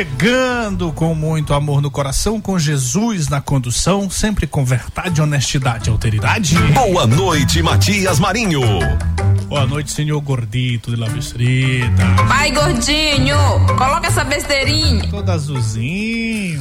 Chegando com muito amor no coração, com Jesus na condução, sempre com verdade, honestidade e alteridade. Boa noite, Matias Marinho. Boa noite, senhor gordito de la bistrita. Vai, gordinho, coloca essa besteirinha. Todo azulzinho.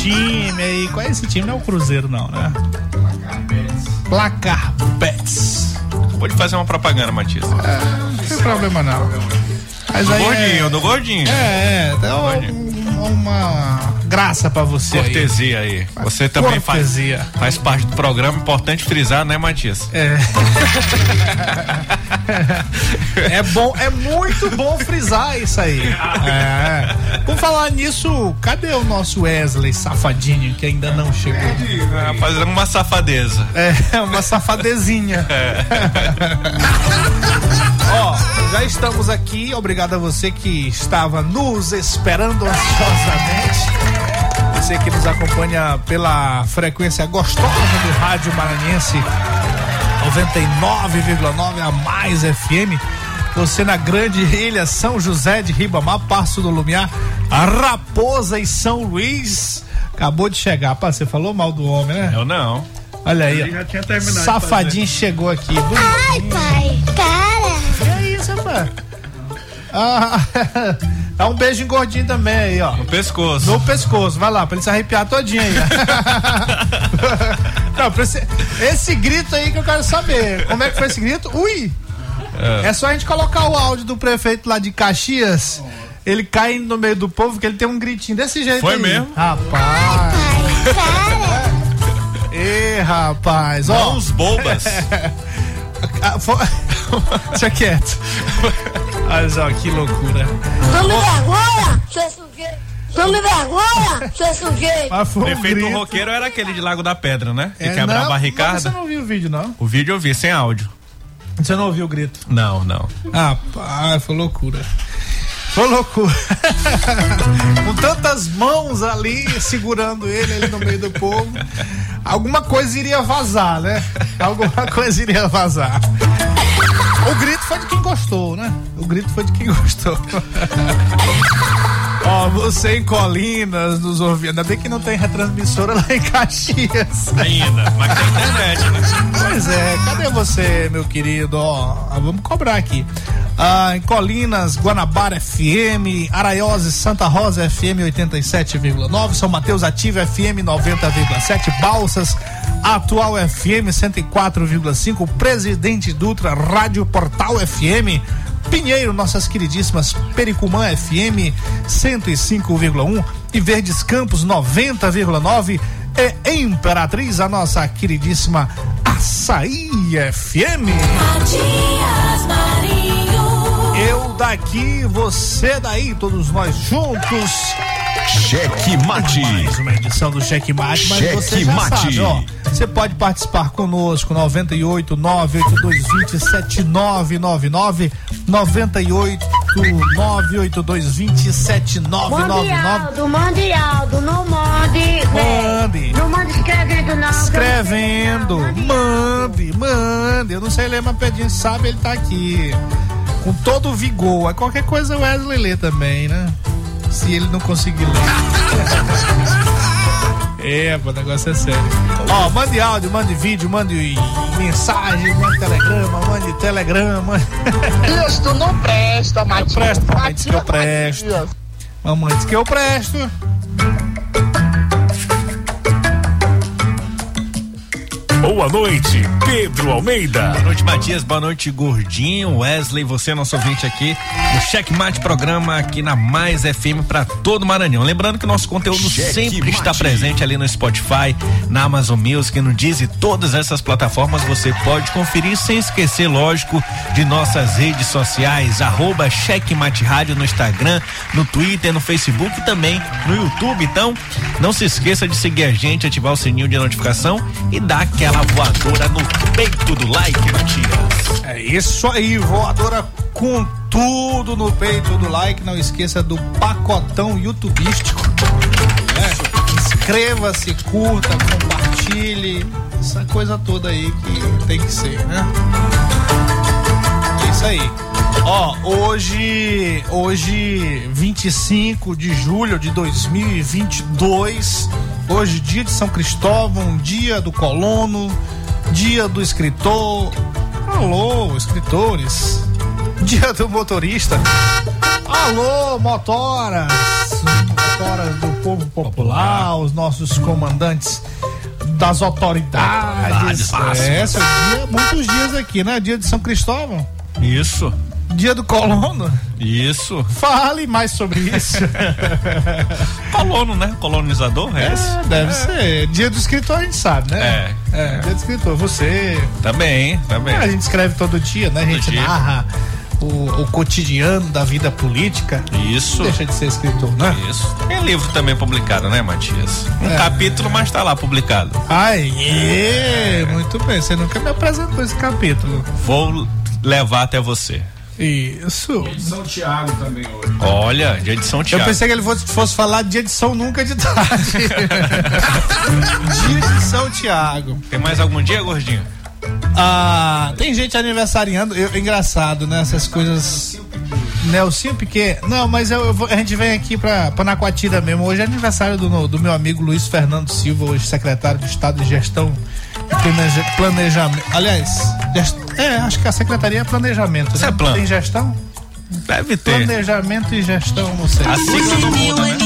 Time aí. Qual é esse time? Não é o Cruzeiro, não, né? Placar Bets. Placar Bets. Pode fazer uma propaganda, Matias. É, não tem problema não. Mas do gordinho, é... do gordinho. É, é, um, uma graça para você. Cortesia aí. aí. Você também faz, faz parte do programa, importante frisar, né, Matias? É. é bom, é muito bom frisar isso aí. É. Por falar nisso, cadê o nosso Wesley safadinho que ainda não chegou? É, fazendo uma safadeza. É, uma safadezinha. É. Ó, já estamos aqui. Obrigado a você que estava nos esperando ansiosamente. Você que nos acompanha pela frequência gostosa do Rádio Maranhense 99,9 a mais FM. Você na Grande Ilha, São José de Ribamar, Passo do Lumiar, a Raposa e São Luís. Acabou de chegar. Pá, você falou mal do homem, né? Eu não. Olha aí, Safadinho chegou aqui. Ai, pai, para. Que isso, rapaz? Ah, dá um beijo em gordinho também aí, ó. No pescoço. No pescoço, vai lá, pra ele se arrepiar todinho aí. Não, esse, esse grito aí que eu quero saber. Como é que foi esse grito? Ui! É. é só a gente colocar o áudio do prefeito lá de Caxias. Ele cai no meio do povo que ele tem um gritinho desse jeito Foi aí. mesmo? Rapaz. Ê, rapaz. Ó, os bobas. Deixa quieto. Olha só, que loucura. Tome vergonha, seu sujeito. Tome vergonha, seu sujeito. O prefeito um roqueiro era aquele de Lago da Pedra, né? Que é, quebrava a barricada. Você não viu o vídeo, não? O vídeo eu vi, sem áudio. Você não ouviu o grito? Não, não. Ah, pá, foi loucura. Foi loucura. Com tantas mãos ali segurando ele ali no meio do povo. Alguma coisa iria vazar, né? Alguma coisa iria vazar. O grito foi de quem gostou, né? O grito foi de quem gostou. Ó, você em Colinas, nos ouvindo. Ainda bem que não tem retransmissora lá em Caxias. Ainda, mas tem internet, né? Pois é, cadê você, meu querido? Ó, vamos cobrar aqui. Ah, em Colinas, Guanabara FM, Araiose, Santa Rosa FM 87,9, São Mateus Ativa FM 90,7, Balsas, Atual FM 104,5, Presidente Dutra, Rádio Portal FM, Pinheiro, nossas queridíssimas Pericumã FM 105,1 e Verdes Campos 90,9 é Imperatriz, a nossa queridíssima Açaí FM. Eu daqui, você daí, todos nós juntos. Cheque Mate. Mais uma edição do Cheque Mate, mas Cheque você já Mate. sabe, ó. Você pode participar conosco 98 98220 7999 98 98220 7999 Mande mande Aldo, não mande. Mande. Não mande escrevendo não. Escrevendo. Mande, mande. Eu não sei ler, mas Pedinho sabe, ele tá aqui. Com todo o vigor. Aí qualquer coisa o Wesley lê também, né? Se ele não conseguir ler. É, o negócio é sério. Ó, mande áudio, mande vídeo, mande mensagem, mande telegrama, mande telegrama. Isso não presta, Matias. Eu presto, mamãe diz que eu presto. Mamãe diz que eu presto. Boa noite, Pedro Almeida. Boa noite, Matias. Boa noite, Gordinho. Wesley, você, nosso ouvinte aqui no Checkmate Programa aqui na Mais FM para todo o Maranhão. Lembrando que nosso conteúdo Cheque sempre mate. está presente ali no Spotify, na Amazon Music, no Deez e todas essas plataformas você pode conferir sem esquecer, lógico, de nossas redes sociais, arroba Checkmate Rádio no Instagram, no Twitter, no Facebook e também no YouTube. Então, não se esqueça de seguir a gente, ativar o sininho de notificação e dar aquela aquela voadora no peito do like, Matias. É isso aí, voadora com tudo no peito do like. Não esqueça do pacotão youtubístico. É, Inscreva-se, curta, compartilhe. Essa coisa toda aí que tem que ser, né? É isso aí. Ó, hoje, hoje 25 de julho de 2022, hoje dia de São Cristóvão, dia do colono, dia do escritor. Alô, escritores. Dia do motorista. Alô, motoras. Motoras do povo popular, os nossos comandantes das autoridades. É, é dia, muitos dias aqui, né? Dia de São Cristóvão. Isso. Dia do colono? Isso. Fale mais sobre isso. colono, né? Colonizador, é, é Deve é. ser. Dia do escritor a gente sabe, né? É. é. Dia do escritor, você. Também, também. a gente escreve todo dia, né? Todo a gente dia. narra o, o, cotidiano da vida política. Isso. Deixa de ser escritor, né? Isso. Tem livro também publicado, né, Matias? Um é. capítulo, mas tá lá publicado. Ai, é. muito bem. Você nunca me apresentou esse capítulo. Vou levar até você. Isso. Dia de São Tiago também hoje. Olha, dia de São Tiago. Eu pensei que ele fosse, fosse falar dia de São Nunca de Tarde. dia de São Tiago. Tem mais algum dia, gordinho? Ah, tem gente aniversariando. Eu, engraçado, né? Essas coisas. Nelsinho Piquet. Não, mas eu, eu, a gente vem aqui pra, Naquatira mesmo. Hoje é aniversário do, do meu amigo Luiz Fernando Silva, hoje secretário de Estado de Gestão Planeja, planejamento. Aliás, gest... é, acho que a secretaria é planejamento. Né? É plano. Tem gestão? Deve ter. Planejamento e gestão, não sei. Assim que não muda, né?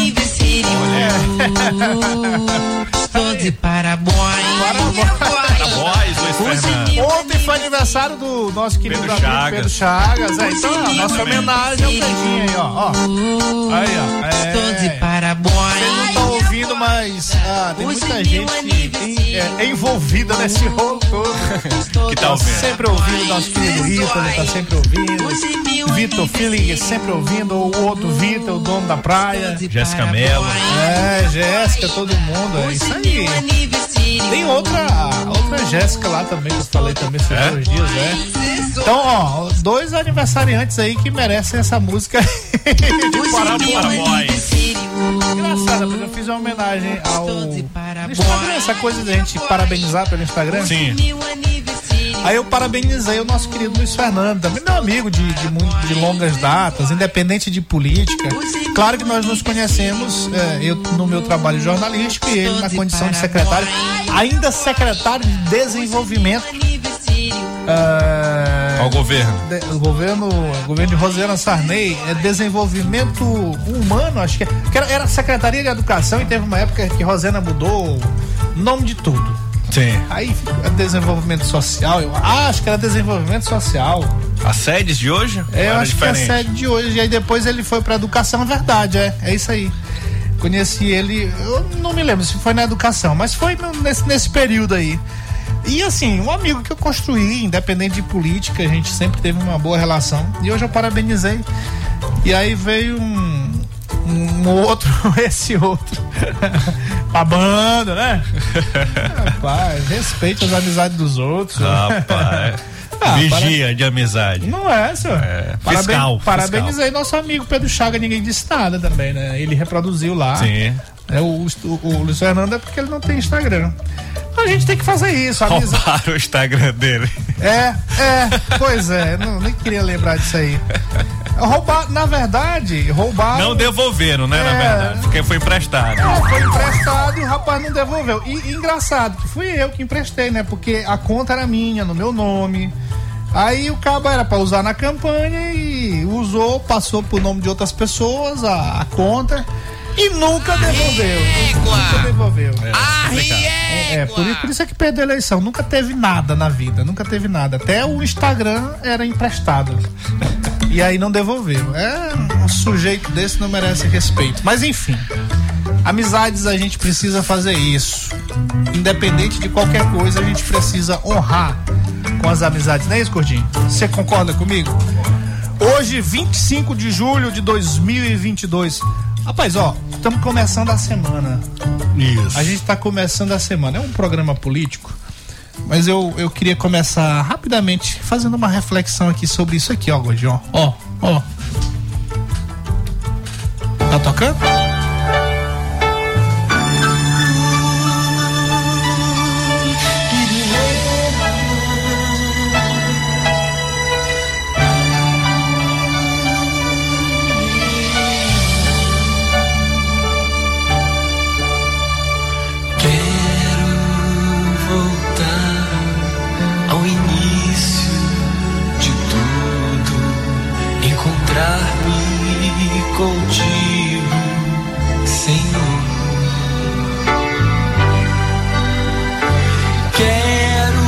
Estou parabéns. Parabéns, Ontem foi aniversário do nosso querido Pedro Chagas. Pedro Chagas. É, então, ó, nossa homenagem ao Pedrinho aí, ó. ó. Aí, ó. É, Estou de parabéns. Vocês não estão ouvindo, mas ah, tem muita gente em, é, envolvida nesse rolo todo. que tá ouvindo. Sempre ouvindo nosso querido Vitor, ele tá sempre ouvindo. Vitor Feeling sempre ouvindo. O outro Vitor, o dono da praia. Jéssica Mello. É, Jéssica, todo mundo. É isso aí. Tem outra, outra Jéssica lá também, que eu falei também esses é? dois dias, é. Então, ó, dois aniversariantes aí que merecem essa música de. Engraçado, mas eu fiz uma homenagem ao. Instagram, essa coisa da gente parabenizar pelo Instagram. Sim. Aí eu parabenizei o nosso querido Luiz Fernando, também amigo de, de, de longas datas, independente de política. Claro que nós nos conhecemos, é, eu no meu trabalho jornalístico e ele na condição de secretário, ainda secretário de desenvolvimento. Uh, Qual governo? de- o governo, o governo de Rosiana Sarney é desenvolvimento humano, acho que, é- que era, era Secretaria de Educação e teve uma época que Rosana mudou o nome de tudo. Sim. Aí é desenvolvimento social, eu acho que era desenvolvimento social. As sedes de hoje? É, eu acho que é a sede de hoje. E aí depois ele foi pra educação, é verdade, é. É isso aí. Conheci ele, eu não me lembro se foi na educação, mas foi nesse, nesse período aí. E assim, um amigo que eu construí, independente de política, a gente sempre teve uma boa relação. E hoje eu parabenizei. E aí veio um, um outro, esse outro. pra banda, né? Rapaz, respeite as amizades dos outros. Rapaz. Ah, Vigia de amizade. Não é, senhor. É, Paraben- fiscal, Parabenizei nosso amigo Pedro Chaga, ninguém disse nada também, né? Ele reproduziu lá. Sim. É, o, o, o Luiz Fernando é porque ele não tem Instagram. A gente tem que fazer isso, amizade. Roubaram o Instagram dele. É, é, pois é, não, nem queria lembrar disso aí. Roubar, na verdade, roubar. Não devolveram, né, na É. verdade? Porque foi emprestado. É, foi emprestado e o rapaz não devolveu. E, e engraçado, que fui eu que emprestei, né? Porque a conta era minha, no meu nome. Aí o cabo era pra usar na campanha e usou, passou pro nome de outras pessoas a, a conta e nunca devolveu. Nunca devolveu. É, é, por, isso- por isso é que perdeu a eleição. Nunca teve nada na vida, nunca teve nada. Até o Instagram era emprestado. E aí não devolveu. É, um sujeito desse não merece respeito. Mas enfim. Amizades a gente precisa fazer isso. Independente de qualquer coisa, a gente precisa honrar com as amizades, não é isso, Gordinho? Você concorda comigo? Hoje, 25 de julho de 2022. Rapaz, ó, estamos começando a semana. Isso. A gente tá começando a semana. É um programa político, mas eu, eu queria começar rapidamente fazendo uma reflexão aqui sobre isso aqui, ó, Gordinho. Ó, ó. Tá tocando? Contigo, Senhor. Quero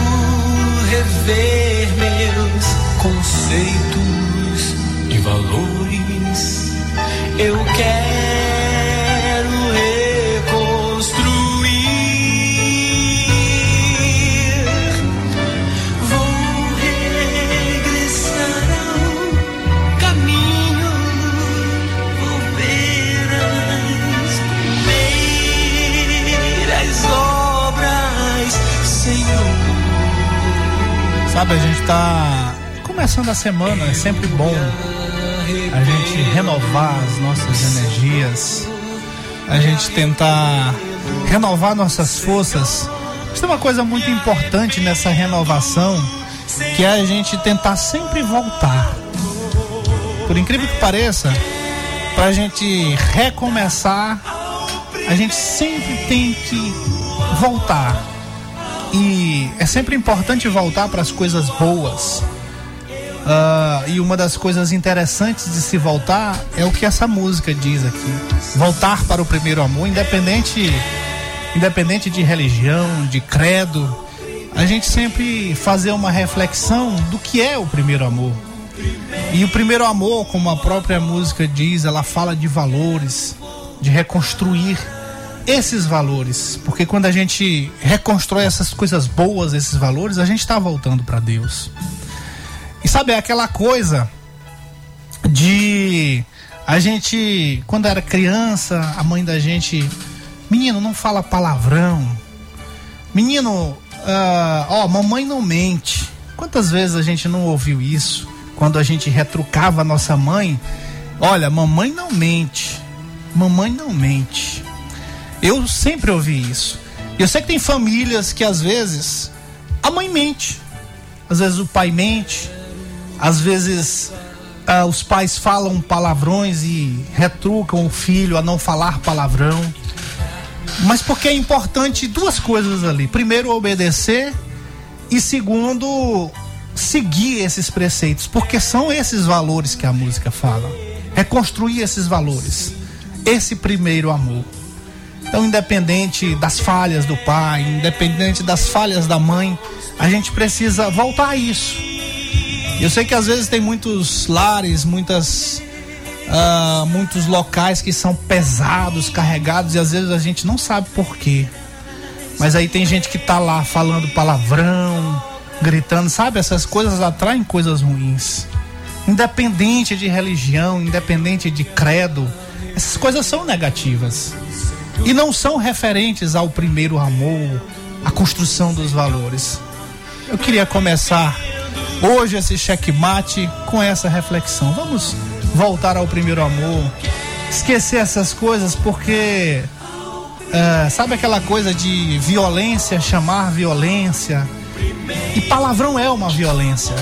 rever meus conceitos e valores. Eu quero começando a semana, é sempre bom a gente renovar as nossas energias, a gente tentar renovar nossas forças. Isso é uma coisa muito importante nessa renovação, que é a gente tentar sempre voltar. Por incrível que pareça, pra gente recomeçar, a gente sempre tem que voltar. E é sempre importante voltar para as coisas boas. Ah, e uma das coisas interessantes de se voltar é o que essa música diz aqui. Voltar para o primeiro amor, independente, independente de religião, de credo, a gente sempre fazer uma reflexão do que é o primeiro amor. E o primeiro amor, como a própria música diz, ela fala de valores, de reconstruir esses valores, porque quando a gente reconstrói essas coisas boas, esses valores, a gente está voltando para Deus. E sabe, é aquela coisa de a gente, quando era criança, a mãe da gente, menino, não fala palavrão. Menino, ah, ó, mamãe não mente. Quantas vezes a gente não ouviu isso? Quando a gente retrucava a nossa mãe, olha, mamãe não mente. Mamãe não mente. Eu sempre ouvi isso. Eu sei que tem famílias que às vezes a mãe mente, às vezes o pai mente, às vezes ah, os pais falam palavrões e retrucam o filho a não falar palavrão. Mas porque é importante duas coisas ali. Primeiro, obedecer. E segundo, seguir esses preceitos, porque são esses valores que a música fala. Reconstruir esses valores. Esse primeiro amor. Então, independente das falhas do pai, independente das falhas da mãe, a gente precisa voltar a isso. Eu sei que às vezes tem muitos lares, muitas uh, muitos locais que são pesados, carregados e às vezes a gente não sabe por quê. Mas aí tem gente que tá lá falando palavrão, gritando, sabe? Essas coisas atraem coisas ruins. Independente de religião, independente de credo, essas coisas são negativas. E não são referentes ao primeiro amor, à construção dos valores. Eu queria começar hoje esse checkmate com essa reflexão. Vamos voltar ao primeiro amor, esquecer essas coisas, porque uh, sabe aquela coisa de violência chamar violência? E palavrão é uma violência.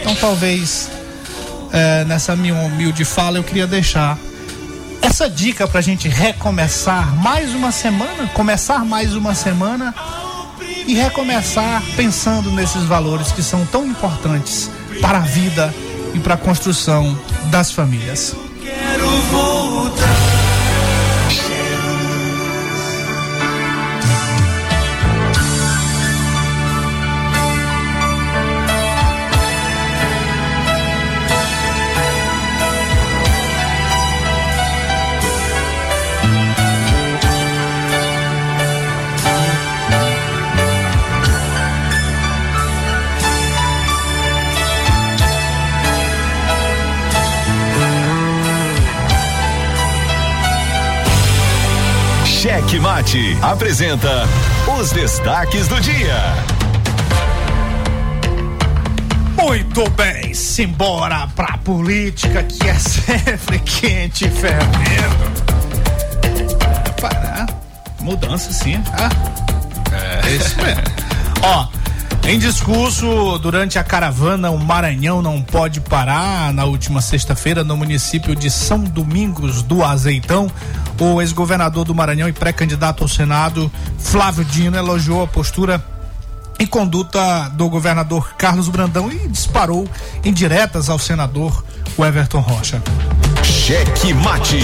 Então talvez uh, nessa minha humilde fala eu queria deixar essa dica para a gente recomeçar mais uma semana, começar mais uma semana e recomeçar pensando nesses valores que são tão importantes para a vida e para a construção das famílias. Quero voltar. Mate apresenta os destaques do dia. Muito bem, simbora pra política que é sempre quente e fervendo. Para, mudança sim, tá? É isso mesmo. Ó, em discurso durante a caravana O Maranhão não pode parar na última sexta-feira no município de São Domingos do Azeitão, o ex-governador do Maranhão e pré-candidato ao Senado, Flávio Dino, elogiou a postura e conduta do governador Carlos Brandão e disparou indiretas ao senador Everton Rocha. Cheque Mate.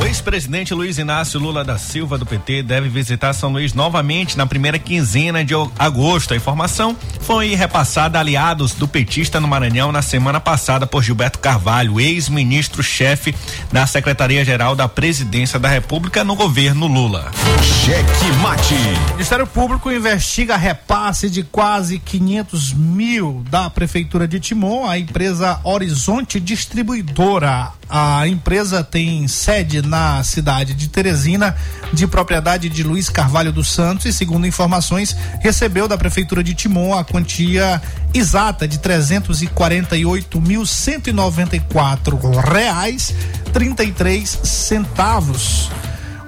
O ex-presidente Luiz Inácio Lula da Silva do PT deve visitar São Luís novamente na primeira quinzena de agosto. A informação foi repassada a aliados do petista no Maranhão na semana passada por Gilberto Carvalho, ex-ministro-chefe da Secretaria-Geral da Presidência da República no governo Lula. Cheque Mate. O Ministério Público investiga repasse de quase 500 mil da Prefeitura de Timon à empresa Horizonte Distribuidora. A empresa tem sede na cidade de Teresina, de propriedade de Luiz Carvalho dos Santos, e segundo informações, recebeu da Prefeitura de Timon a quantia exata de trezentos e quarenta e oito mil cento e noventa e quatro reais trinta e três centavos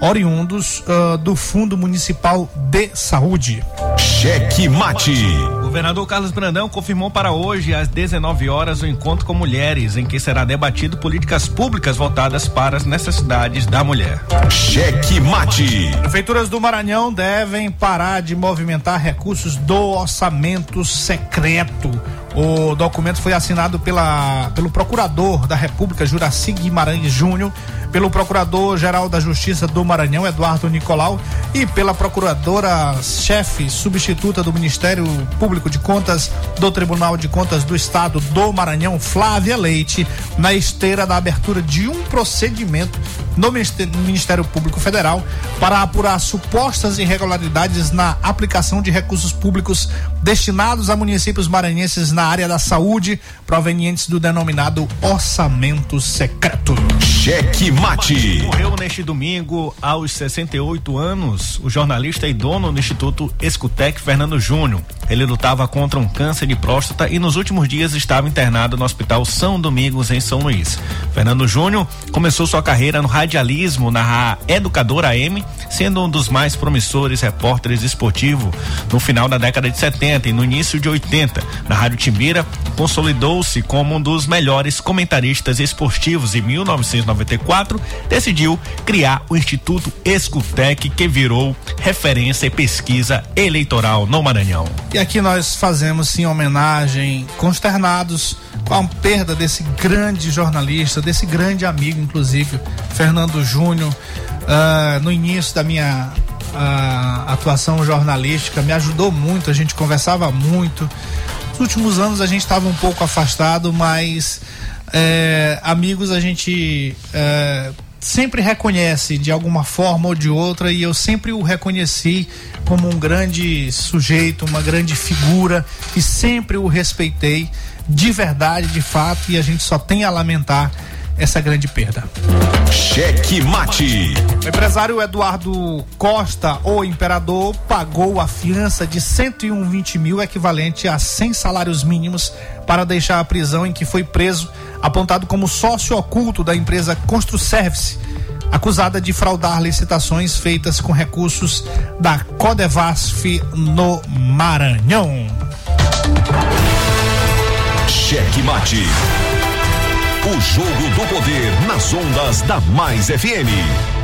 oriundos uh, do Fundo Municipal de Saúde. Cheque Mate. O governador Carlos Brandão confirmou para hoje, às 19 horas, o encontro com mulheres, em que será debatido políticas públicas voltadas para as necessidades da mulher. Cheque Mate. Prefeituras do Maranhão devem parar de movimentar recursos do orçamento secreto. O documento foi assinado pela, pelo procurador da República, Juraci Guimarães Júnior, pelo procurador-geral da Justiça do Maranhão, Eduardo Nicolau, e pela procuradora-chefe substituta do Ministério Público de Contas do Tribunal de Contas do Estado do Maranhão, Flávia Leite, na esteira da abertura de um procedimento no Ministério Público Federal para apurar supostas irregularidades na aplicação de recursos públicos destinados a municípios maranhenses na área da saúde, provenientes do denominado orçamento secreto. Cheque Mate. Morreu neste domingo, aos 68 anos, o jornalista e dono do Instituto Escutec, Fernando Júnior. Ele lutava contra um câncer de próstata e nos últimos dias estava internado no Hospital São Domingos, em São Luís. Fernando Júnior começou sua carreira no radialismo na Educadora AM, sendo um dos mais promissores repórteres esportivos no final da década de 70 e no início de 80. Na Rádio Timbira, consolidou-se como um dos melhores comentaristas esportivos. Em 1994, decidiu criar o Instituto Escutec, que virou referência e pesquisa eleitoral no Maranhão. E aqui nós fazemos sim homenagem, consternados com a perda desse grande jornalista, desse grande amigo, inclusive, Fernando Júnior. Uh, no início da minha uh, atuação jornalística, me ajudou muito, a gente conversava muito. Nos últimos anos a gente estava um pouco afastado, mas é, amigos a gente é, sempre reconhece de alguma forma ou de outra e eu sempre o reconheci como um grande sujeito, uma grande figura e sempre o respeitei de verdade, de fato, e a gente só tem a lamentar essa grande perda. Cheque mate. O empresário Eduardo Costa, o imperador, pagou a fiança de 120 mil, equivalente a 100 salários mínimos, para deixar a prisão em que foi preso, apontado como sócio oculto da empresa Construservice, acusada de fraudar licitações feitas com recursos da Codevasf no Maranhão. Cheque mate. O jogo do poder nas ondas da Mais FM.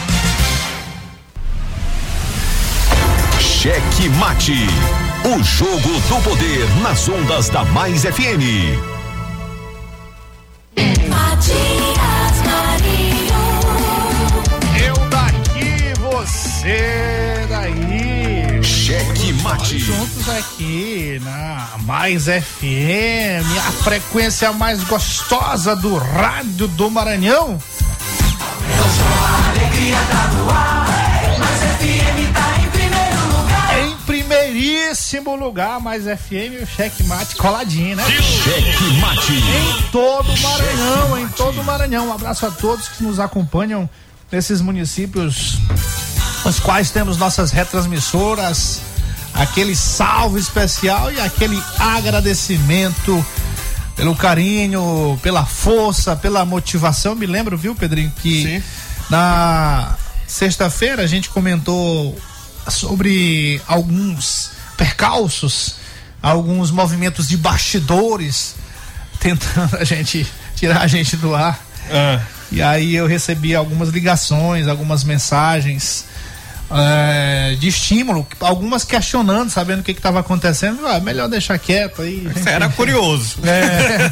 Cheque Mate. O jogo do poder nas ondas da Mais FM. Matias Marinho. Eu daqui, você daí. Cheque Mate. Juntos aqui na Mais FM, a frequência mais gostosa do rádio do Maranhão. A alegria tá no primeiríssimo lugar, Mais FM, o checkmate coladinho, né? Cheque Mate. Em todo o Maranhão, em todo o Maranhão. Um abraço a todos que nos acompanham nesses municípios, os quais temos nossas retransmissoras, aquele salve especial e aquele agradecimento pelo carinho, pela força, pela motivação. Me lembro, viu, Pedrinho, que Sim. na sexta-feira a gente comentou sobre alguns percalços, alguns movimentos de bastidores tentando a gente tirar a gente do ar. Ah, E aí eu recebi algumas ligações, algumas mensagens é, de estímulo, algumas questionando, sabendo o que estava acontecendo. Ah, melhor deixar quieto aí. você era curioso. É,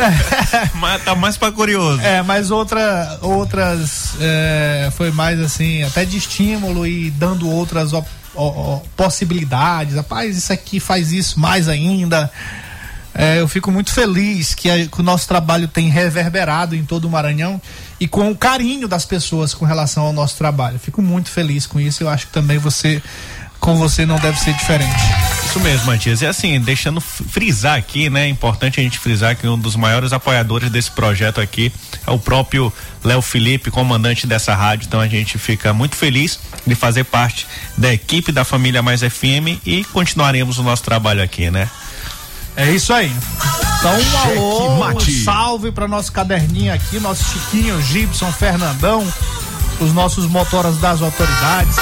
Mas tá mais pra curioso. é, mas outra, outras é, foi mais assim, até de estímulo e dando outras op- ó- possibilidades. Rapaz, isso aqui faz isso mais ainda. É, eu fico muito feliz que, a- que o nosso trabalho tem reverberado em todo o Maranhão e com o carinho das pessoas com relação ao nosso trabalho. Fico muito feliz com isso. Eu acho que também você, com você, não deve ser diferente. Isso mesmo, Matias. E assim, deixando frisar aqui, né? É importante a gente frisar que um dos maiores apoiadores desse projeto aqui é o próprio Léo Felipe, comandante dessa rádio. Então a gente fica muito feliz de fazer parte da equipe da família Mais FM e continuaremos o nosso trabalho aqui, né? É isso aí. Então, um alô, um salve para nosso caderninho aqui, nosso Chiquinho, Gibson, Fernandão, os nossos motoras das autoridades,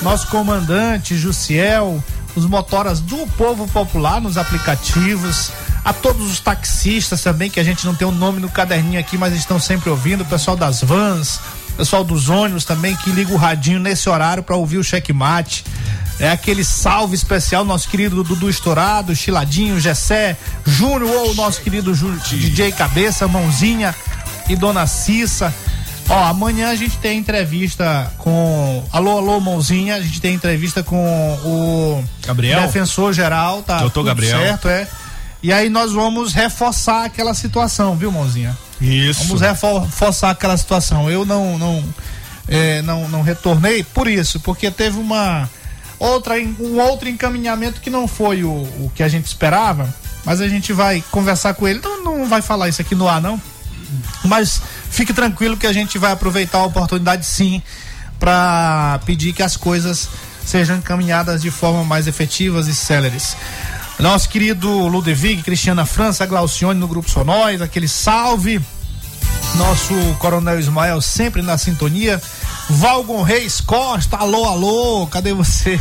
nosso comandante Jussiel, os motoras do povo popular nos aplicativos, a todos os taxistas também, que a gente não tem o nome no caderninho aqui, mas estão sempre ouvindo, o pessoal das vans, pessoal dos ônibus também que liga o radinho nesse horário para ouvir o checkmate. É aquele salve especial, nosso querido Dudu Estourado, Chiladinho, Gessé, Júnior ou nosso querido Jú- DJ Cabeça, Mãozinha e Dona Cissa. Ó, amanhã a gente tem entrevista com. Alô, alô, Mãozinha. A gente tem entrevista com o Gabriel? defensor geral, tá? Doutor tudo Gabriel. Certo, é. E aí nós vamos reforçar aquela situação, viu, Mãozinha? Isso. Vamos reforçar aquela situação. Eu não não, é, não não retornei por isso, porque teve uma outra um outro encaminhamento que não foi o, o que a gente esperava, mas a gente vai conversar com ele. Não, não vai falar isso aqui no ar não. Mas fique tranquilo que a gente vai aproveitar a oportunidade sim para pedir que as coisas sejam encaminhadas de forma mais efetivas e céleres. Nosso querido Ludwig, Cristiana França, Glaucione no Grupo Sonóis, aquele salve. Nosso Coronel Ismael sempre na sintonia. Valgon Reis Costa, alô, alô, cadê você?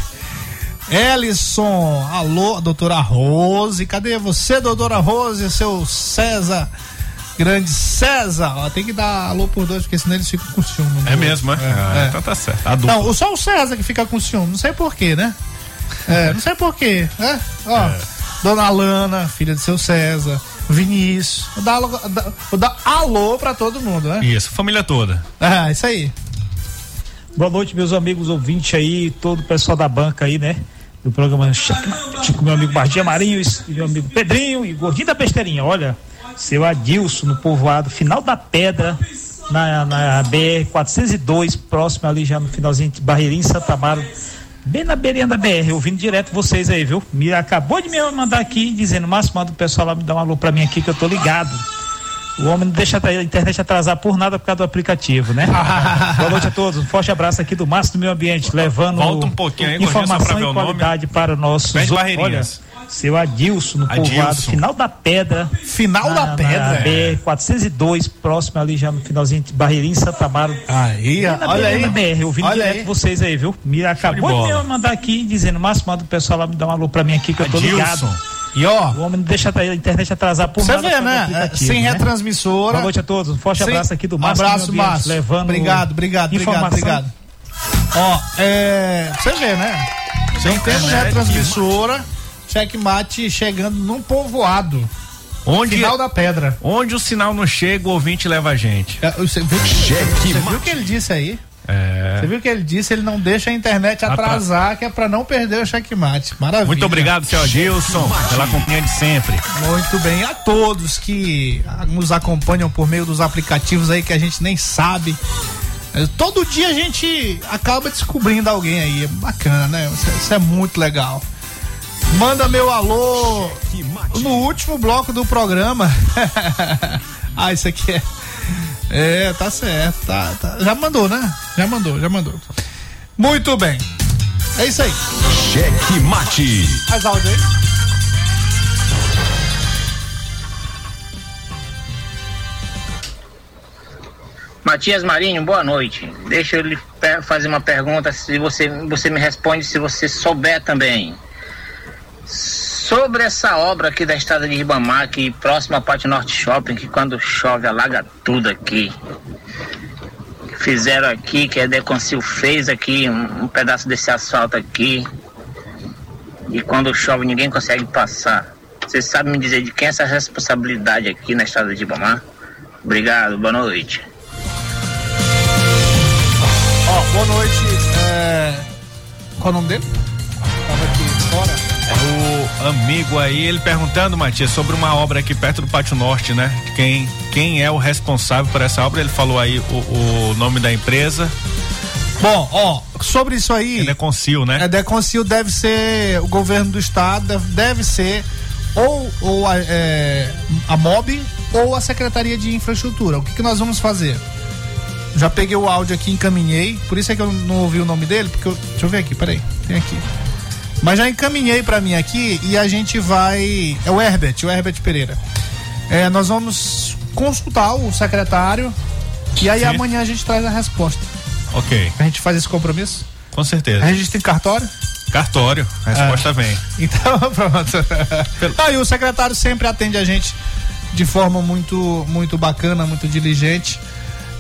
Ellison, alô, doutora Rose, cadê você, doutora Rose? Seu César, grande César, ó, tem que dar alô por dois, porque senão eles ficam com ciúme. É mesmo, é? Ah, é. Então tá certo. A dupla. Não, só o César que fica com ciúme, não sei porquê, né? É, não sei porquê, né? Ó, É. Dona Alana, filha de seu César, Vinícius, vou dar, alô- vou dar alô pra todo mundo, né? Isso, família toda. Ah, isso aí. Boa noite, meus amigos ouvintes aí, todo o pessoal da banca aí, né? Do programa com meu amigo Bardinha Marinho e meu amigo Pedrinho e Gordinho da Besteirinha. Olha, seu Adilson no povoado, final da pedra, na, na BR 402, próximo ali já no finalzinho de Barreirinha, Santa Amaro, bem na beirinha da BR, ouvindo direto vocês aí, viu? Me acabou de me mandar aqui dizendo, Márcio, manda o pessoal lá me dar um alô pra mim aqui que eu tô ligado. O homem não deixa a internet atrasar por nada por causa do aplicativo, né? Boa noite a todos. Um forte abraço aqui do Márcio do Meio Ambiente, levando Volta um pouquinho aí, informação e o nome. qualidade para nossos. Olha. Seu Adilson no Adilson. povoado, final da pedra. Final da na, pedra. Na BR 402, próximo ali já no finalzinho de Barreirinha, Santa Amaro. Aí, olha aí. da BR, ouvindo Olha direto aí. vocês aí, viu? Me acabou de, me mandar aqui dizendo, Márcio, manda o pessoal lá me dar um alô pra mim aqui que eu tô Adilson. ligado. E ó, O homem não deixa a internet atrasar por você vê, do né? Sem né? retransmissora. Boa noite a todos. Um forte Sem- abraço aqui do Márcio. Abraço, do Márcio. Levando Obrigado, obrigado, obrigado, informação. obrigado. Ó, é. Você vê, né? Sem temos internet, retransmissora, checkmate chegando num povoado. Onde, Final da pedra. onde o sinal não chega, o ouvinte leva a gente. É, Você viu, Cheque você viu o que ele disse aí? É. Você viu o que ele disse? Ele não deixa a internet atrasar, que é pra não perder o checkmate. Maravilha. Muito obrigado, seu Adilson, pela companhia de sempre. Muito bem. A todos que nos acompanham por meio dos aplicativos aí que a gente nem sabe. É, Todo dia a gente acaba descobrindo alguém aí. É bacana, né? Isso, é- isso é muito legal. Manda meu alô no último bloco do programa. ah, isso aqui é. É, tá certo. Tá, tá. Já mandou, né? Já mandou, já mandou. Muito bem. É isso aí. Cheque mate. Mais áudio aí. Matias Marinho, boa noite. Deixa eu lhe fazer uma pergunta, se você, você me responde se você souber também. Sobre essa obra aqui da estrada de Ribamar, aqui próxima à Pátio Norte Shopping, que quando chove alaga tudo aqui. Fizeram aqui, que a Deconcil fez aqui, um, um pedaço desse asfalto aqui. E quando chove ninguém consegue passar. Você sabe me dizer de quem é essa responsabilidade aqui na estrada de Ribamar? Obrigado, boa noite. Ó, boa noite. É... Qual o nome dele? Tava aqui fora. Amigo aí, ele perguntando, Matias, sobre uma obra aqui perto do Pátio Norte, né? Quem, quem é o responsável por essa obra? Ele falou aí o, o nome da empresa. Bom, ó, sobre isso aí. É Deconcil, né? É, Deconcil deve ser o governo do estado, deve, deve ser ou, ou a, é, a MOB ou a Secretaria de Infraestrutura. O que, que nós vamos fazer? Já peguei o áudio aqui, encaminhei. Por isso é que eu não ouvi o nome dele, porque eu, deixa eu ver aqui, peraí, tem aqui. Mas já encaminhei pra mim aqui e a gente vai. É o Herbert, o Herbert Pereira. É, nós vamos consultar o secretário e aí Sim. amanhã a gente traz a resposta. Ok, A gente faz esse compromisso? com certeza. A gente tem cartório? Cartório, a resposta vem. Então, pronto. Ah, e o secretário sempre atende a gente de forma muito, muito bacana, muito diligente.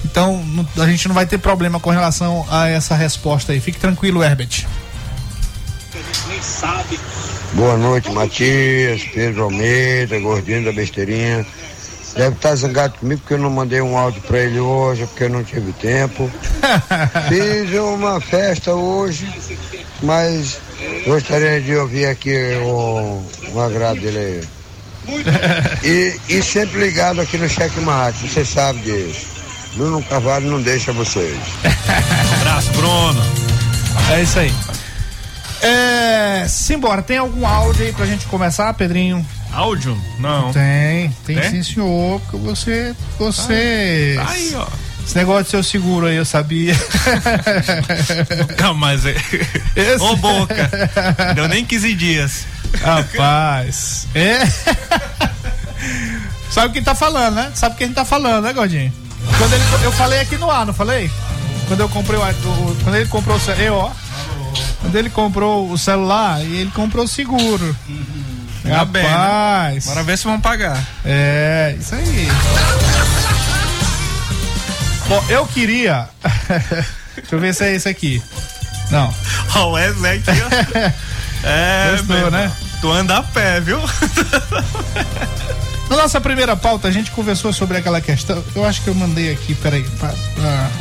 Então a gente não vai ter problema com relação a essa resposta aí. Fique tranquilo, Herbert. Boa noite, Matias, Pedro Almeida, gordinho da besteirinha. Deve estar zangado comigo porque eu não mandei um áudio pra ele hoje, porque eu não tive tempo. Fiz uma festa hoje, mas gostaria de ouvir aqui o, o agrado dele aí. E, e sempre ligado aqui no Checkmate, você sabe disso. Bruno Carvalho não deixa vocês. Abraço, Bruno. É isso aí. É, simbora, tem algum áudio aí pra gente começar, Pedrinho? Áudio? Não. Tem, tem Tem? sim, senhor, porque você. Você. Tá aí, ó. Esse negócio de seu seguro aí, eu sabia. Nunca mais. é. Esse- Ô, boca. Deu nem 15 dias. Rapaz. É. Sabe quem tá falando, né? Sabe quem tá falando, né, Gordinho? Quando ele, eu falei aqui no ar, não falei? Quando eu comprei o, o- quando ele comprou o eu, ó. Quando ele comprou o celular e ele comprou o seguro. Ainda bem, né? Rapaz. Bora ver se vão pagar. É, isso aí. Bom, eu queria. Deixa eu ver se é esse aqui. Não. Ó, o Wesley aqui, ó. É, Gostou, meu né? Tu anda a pé, viu? Na nossa primeira pauta, a gente conversou sobre aquela questão. Eu acho que eu mandei aqui, peraí, para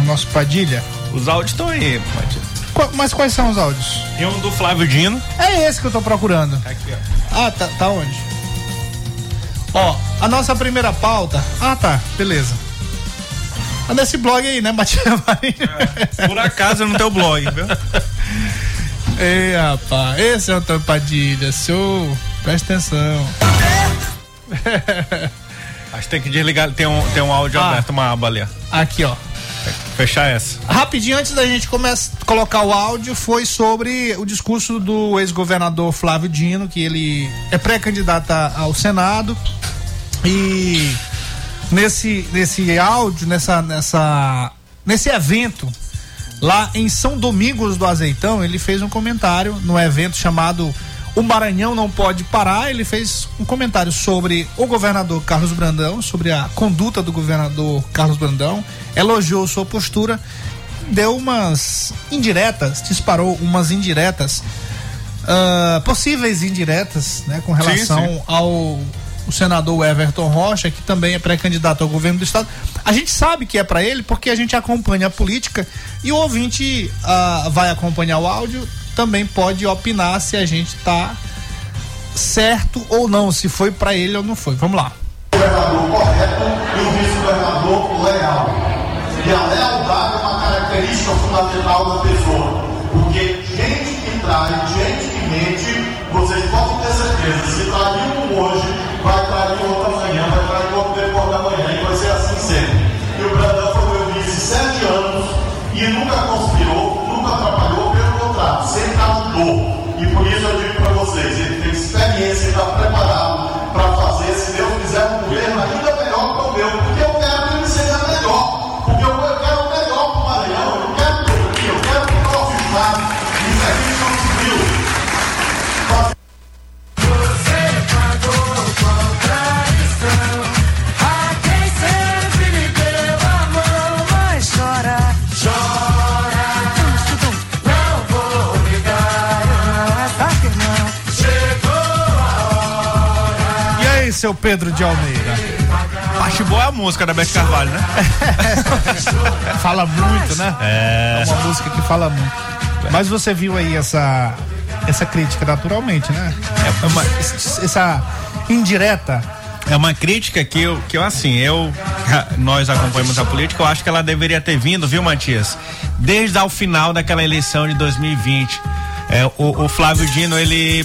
o nosso Padilha. Os áudios estão aí, Matias. Mas quais são os áudios? Tem um do Flávio Dino. É esse que eu tô procurando. Aqui, ó. Ah, tá, tá onde? Ó, a nossa primeira pauta. Ah, tá, beleza. Ah, nesse blog aí, né, Matias Marinho? Por acaso no teu blog, viu? Ei, rapaz, esse é o Antônio Padilha, senhor, presta atenção. Acho que tem que desligar. Tem um, tem um áudio Ah. aberto, uma aba ali, ó. Aqui, ó. Fechar essa. Rapidinho, antes da gente começar colocar o áudio, foi sobre o discurso do ex-governador Flávio Dino, que ele é pré-candidato ao Senado. E nesse, nesse áudio, nessa, nessa, nesse evento, lá em São Domingos do Azeitão, ele fez um comentário no evento chamado O Maranhão Não Pode Parar. Ele fez um comentário sobre o governador Carlos Brandão, sobre a conduta do governador Carlos Brandão, elogiou sua postura, deu umas indiretas, disparou umas indiretas, ah, possíveis indiretas, né, com relação sim. ao o senador Everton Rocha, que também é pré-candidato ao governo do estado. A gente sabe que é para ele porque a gente acompanha a política e o ouvinte ah, vai acompanhar o áudio, também pode opinar se a gente tá certo ou não, se foi para ele ou não foi. Vamos lá. governador correto e um vice-governador leal. E a lealdade é uma característica fundamental da pessoa. Seu Pedro de Almeida? Acho boa a música da Beth Carvalho, né? fala muito, né? É. uma música que fala muito. Mas você viu aí essa essa crítica naturalmente, né? É uma, essa indireta. É uma crítica que eu, que eu assim, eu, nós acompanhamos a política, eu acho que ela deveria ter vindo, viu, Matias? Desde ao final daquela eleição de 2020. É, o, o Flávio Dino, ele,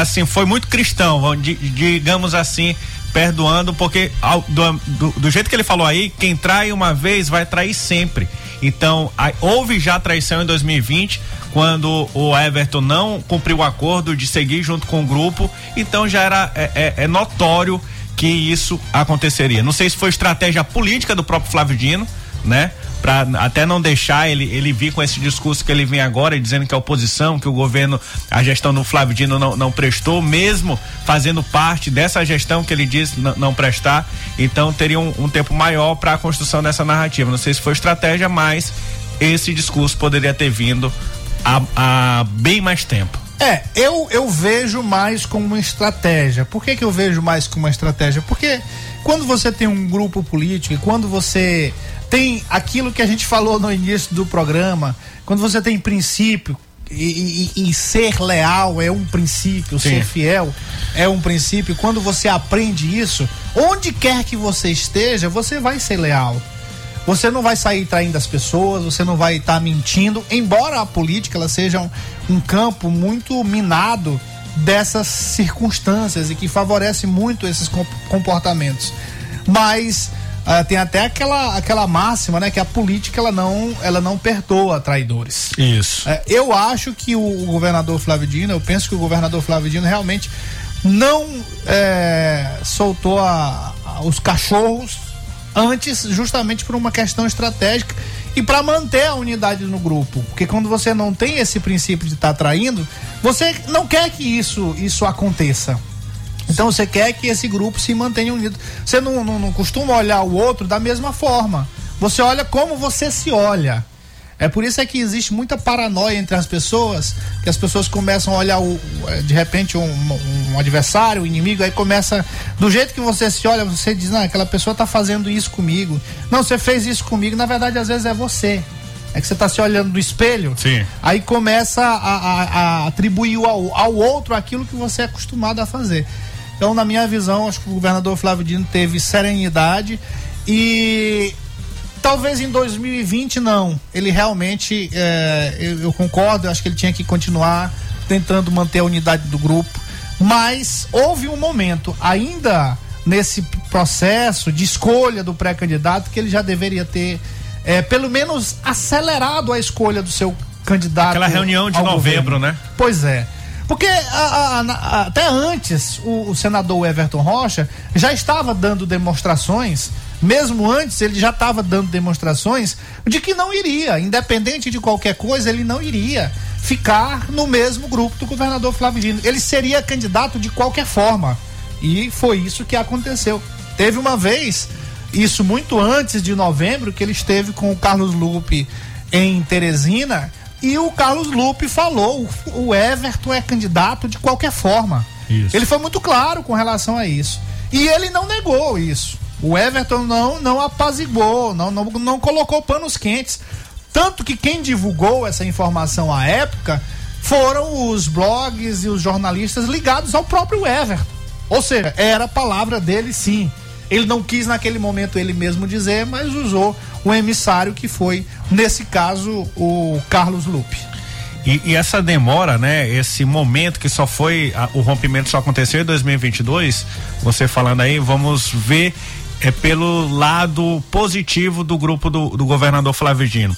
assim, foi muito cristão, digamos assim, perdoando, porque do, do, do jeito que ele falou aí, quem trai uma vez vai trair sempre. Então, a- houve já traição em 2020, quando o Everton não cumpriu o acordo de seguir junto com o grupo, então já era é, é- é notório que isso aconteceria. Não sei se foi estratégia política do próprio Flávio Dino, né? Para até não deixar ele ele vir com esse discurso que ele vem agora dizendo que a oposição, que o governo, a gestão do Flávio Dino não, não prestou, mesmo fazendo parte dessa gestão que ele diz não, prestar. Então teria um, um tempo maior para a construção dessa narrativa. Não sei se foi estratégia, mas esse discurso poderia ter vindo há bem mais tempo. É, eu, eu vejo mais como uma estratégia. Por que, que eu vejo mais como uma estratégia? Porque quando você tem um grupo político e quando você tem aquilo que a gente falou no início do programa, quando você tem princípio, e, e, e, ser leal é um princípio, Sim. ser fiel é um princípio. Quando você aprende isso, onde quer que você esteja, você vai ser leal. Você não vai sair traindo as pessoas, você não vai estar tá mentindo, embora a política ela seja um, um campo muito minado dessas circunstâncias e que favorece muito esses comportamentos. Mas uh, tem até aquela, aquela máxima, né, que a política ela não, ela não perdoa traidores. Isso. Uh, eu acho que o, o, governador Flávio Dino, eu penso que o governador Flávio Dino realmente não é, soltou a, a, os cachorros antes justamente por uma questão estratégica e para manter a unidade no grupo. Porque quando você não tem esse princípio de estar tá traindo, você não quer que isso, isso aconteça. Então você quer que esse grupo se mantenha unido. Você não, não, não costuma olhar o outro da mesma forma. Você olha como você se olha. É por isso é que existe muita paranoia entre as pessoas, que as pessoas começam a olhar o, de repente um, um adversário, um inimigo, aí começa do jeito que você se olha, você diz, não, aquela pessoa está fazendo isso comigo. Não, você fez isso comigo, na verdade às vezes é você. É que você está se olhando no espelho, Sim. aí começa a, a, a atribuir ao, ao outro aquilo que você é acostumado a fazer. Então, na minha visão, acho que o governador Flávio Dino teve serenidade e Talvez em 2020 não. Ele realmente, é, eu, eu, concordo, eu acho que ele tinha que continuar tentando manter a unidade do grupo. Mas houve um momento, ainda nesse processo de escolha do pré-candidato, que ele já deveria ter, é, pelo menos, acelerado a escolha do seu candidato. Aquela reunião de novembro, governo. né? Pois é. Porque a, a, a, até antes o, o senador Everton Rocha já estava dando demonstrações mesmo antes, ele já estava dando demonstrações de que não iria, independente de qualquer coisa, ele não iria ficar no mesmo grupo do governador Flávio Dino. Ele seria candidato de qualquer forma. E foi isso que aconteceu. Teve uma vez, isso muito antes de novembro, que ele esteve com o Carlos Lupe em Teresina e o Carlos Lupe falou: o Everton é candidato de qualquer forma. Isso. Ele foi muito claro com relação a isso. E ele não negou isso. O Everton não, não apaziguou, não, não, não colocou panos quentes. Tanto que quem divulgou essa informação à época foram os blogs e os jornalistas ligados ao próprio Everton. Ou seja, era a palavra dele sim. Ele não quis naquele momento ele mesmo dizer, mas usou o emissário que foi, nesse caso, o Carlos Lupe. E, e, essa demora, né? Esse momento que só foi. A, o rompimento só aconteceu em 2022. Você falando aí, vamos ver é pelo lado positivo do grupo do, do governador Flávio Dino.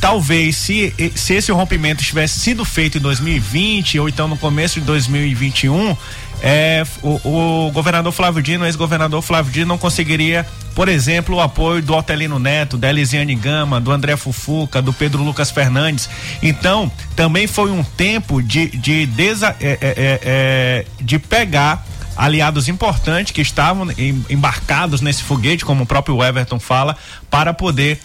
Talvez se, se esse rompimento tivesse sido feito em 2020 ou então no começo de 2021, é, o, o governador Flávio Dino, ex-governador Flávio Dino, não conseguiria, por exemplo, o apoio do Otelino Neto, da Elisiane Gama, do André Fufuca, do Pedro Lucas Fernandes. Então, também foi um tempo de, de, desa, é, é, é, é de pegar aliados importantes que estavam embarcados nesse foguete, como o próprio Everton fala, para poder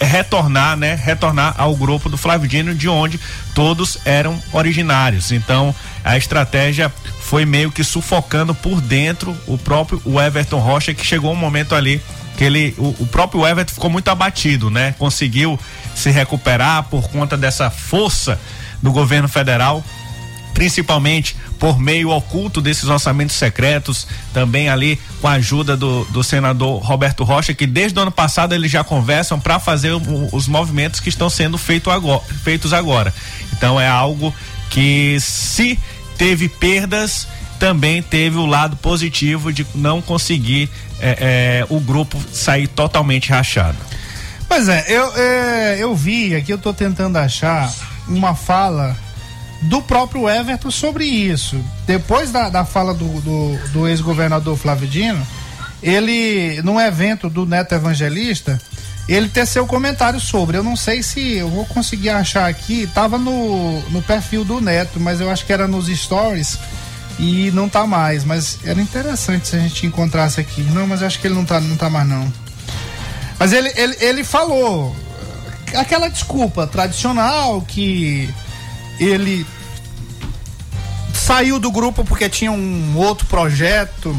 retornar, né? Retornar ao grupo do Flávio Dino, de onde todos eram originários. Então, a estratégia foi meio que sufocando por dentro o próprio o Everton Rocha, que chegou um momento ali que ele, o, o próprio Everton ficou muito abatido, né? Conseguiu se recuperar por conta dessa força do governo federal principalmente por meio oculto desses orçamentos secretos, também ali com a ajuda do, do senador Roberto Rocha, que desde o ano passado eles já conversam para fazer o, os movimentos que estão sendo feito agora, feitos agora. Então é algo que se teve perdas, também teve o lado positivo de não conseguir é, é, o grupo sair totalmente rachado. Pois é, eu, é, eu vi aqui, eu estou tentando achar uma fala do próprio Everton sobre isso. Depois da, da fala do, do, do ex-governador Flávio Dino, ele, num evento do Neto Evangelista, ele teceu comentário sobre. Eu não sei se eu vou conseguir achar aqui. Tava no, no perfil do Neto, mas eu acho que era nos stories e não tá mais. Mas era interessante se a gente encontrasse aqui. Não, mas eu acho que ele não tá, não tá mais não. Mas ele, ele, ele falou aquela desculpa tradicional que ele saiu do grupo porque tinha um outro projeto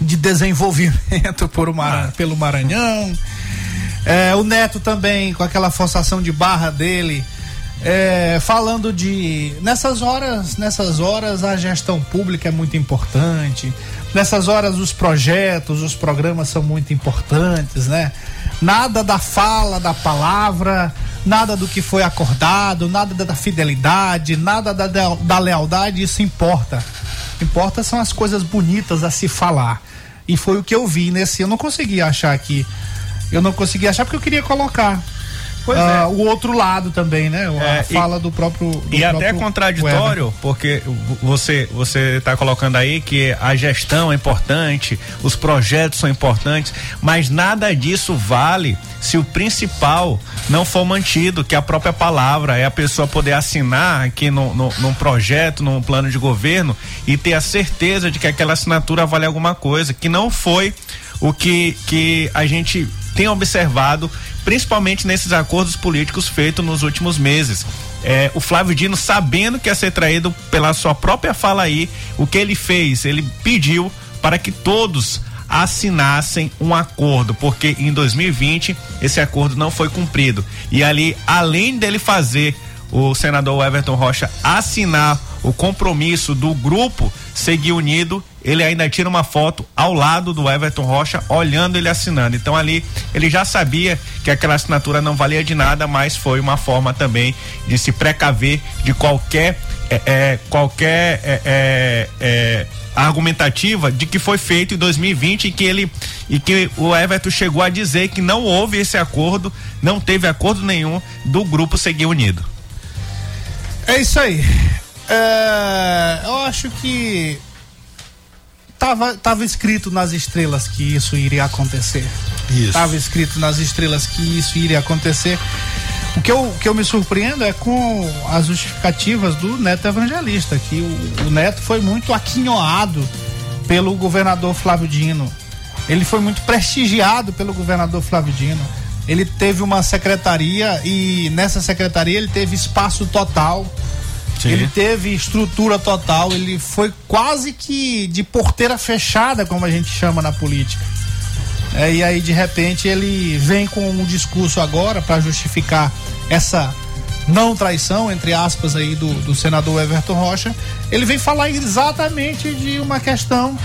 de desenvolvimento por uma, pelo Maranhão. É, o Neto também, com aquela forçação de barra dele, é, falando de nessas horas, nessas horas a gestão pública é muito importante. Nessas horas os projetos, os programas são muito importantes, né? Nada da fala, da palavra, nada do que foi acordado, nada da fidelidade, nada da, da lealdade, isso importa. Importa são as coisas bonitas a se falar. E foi o que eu vi nesse. Eu não consegui achar aqui. Eu não consegui achar porque eu queria colocar. Pois ah, é. O outro lado também, né? A É, fala do próprio. do E até é próprio contraditório, porque você você está colocando aí que a gestão é importante, os projetos são importantes, mas nada disso vale se o principal não for mantido, que a própria palavra, é a pessoa poder assinar aqui no, no, num projeto, num plano de governo e ter a certeza de que aquela assinatura vale alguma coisa, que não foi o que, que a gente tem observado, principalmente nesses acordos políticos feitos nos últimos meses. É, o Flávio Dino, sabendo que ia ser traído pela sua própria fala aí, o que ele fez? Ele pediu para que todos assinassem um acordo, porque em 2020 esse acordo não foi cumprido. E ali, além dele fazer o senador Everton Rocha assinar o compromisso do grupo Seguir Unido, ele ainda tira uma foto ao lado do Everton Rocha, olhando ele assinando. Então ali ele já sabia que aquela assinatura não valia de nada, mas foi uma forma também de se precaver de qualquer é, é, qualquer é, é, é, argumentativa de que foi feito em 2020 e que ele e que o Everton chegou a dizer que não houve esse acordo, não teve acordo nenhum do grupo Seguir Unido. É isso aí. É, eu acho que tava, tava escrito nas estrelas que isso iria acontecer. Isso. Tava escrito nas estrelas que isso iria acontecer. O que eu, que eu me surpreendo é com as justificativas do Neto Evangelista, que o, o Neto foi muito aquinhoado pelo governador Flávio Dino. Ele foi muito prestigiado pelo governador Flávio Dino. Ele teve uma secretaria e nessa secretaria ele teve espaço total. Sim. Ele teve estrutura total, ele foi quase que de porteira fechada, como a gente chama na política. É, e aí, de repente, ele vem com um discurso agora para justificar essa não traição, entre aspas, aí do, do senador Everton Rocha. Ele vem falar exatamente de uma questão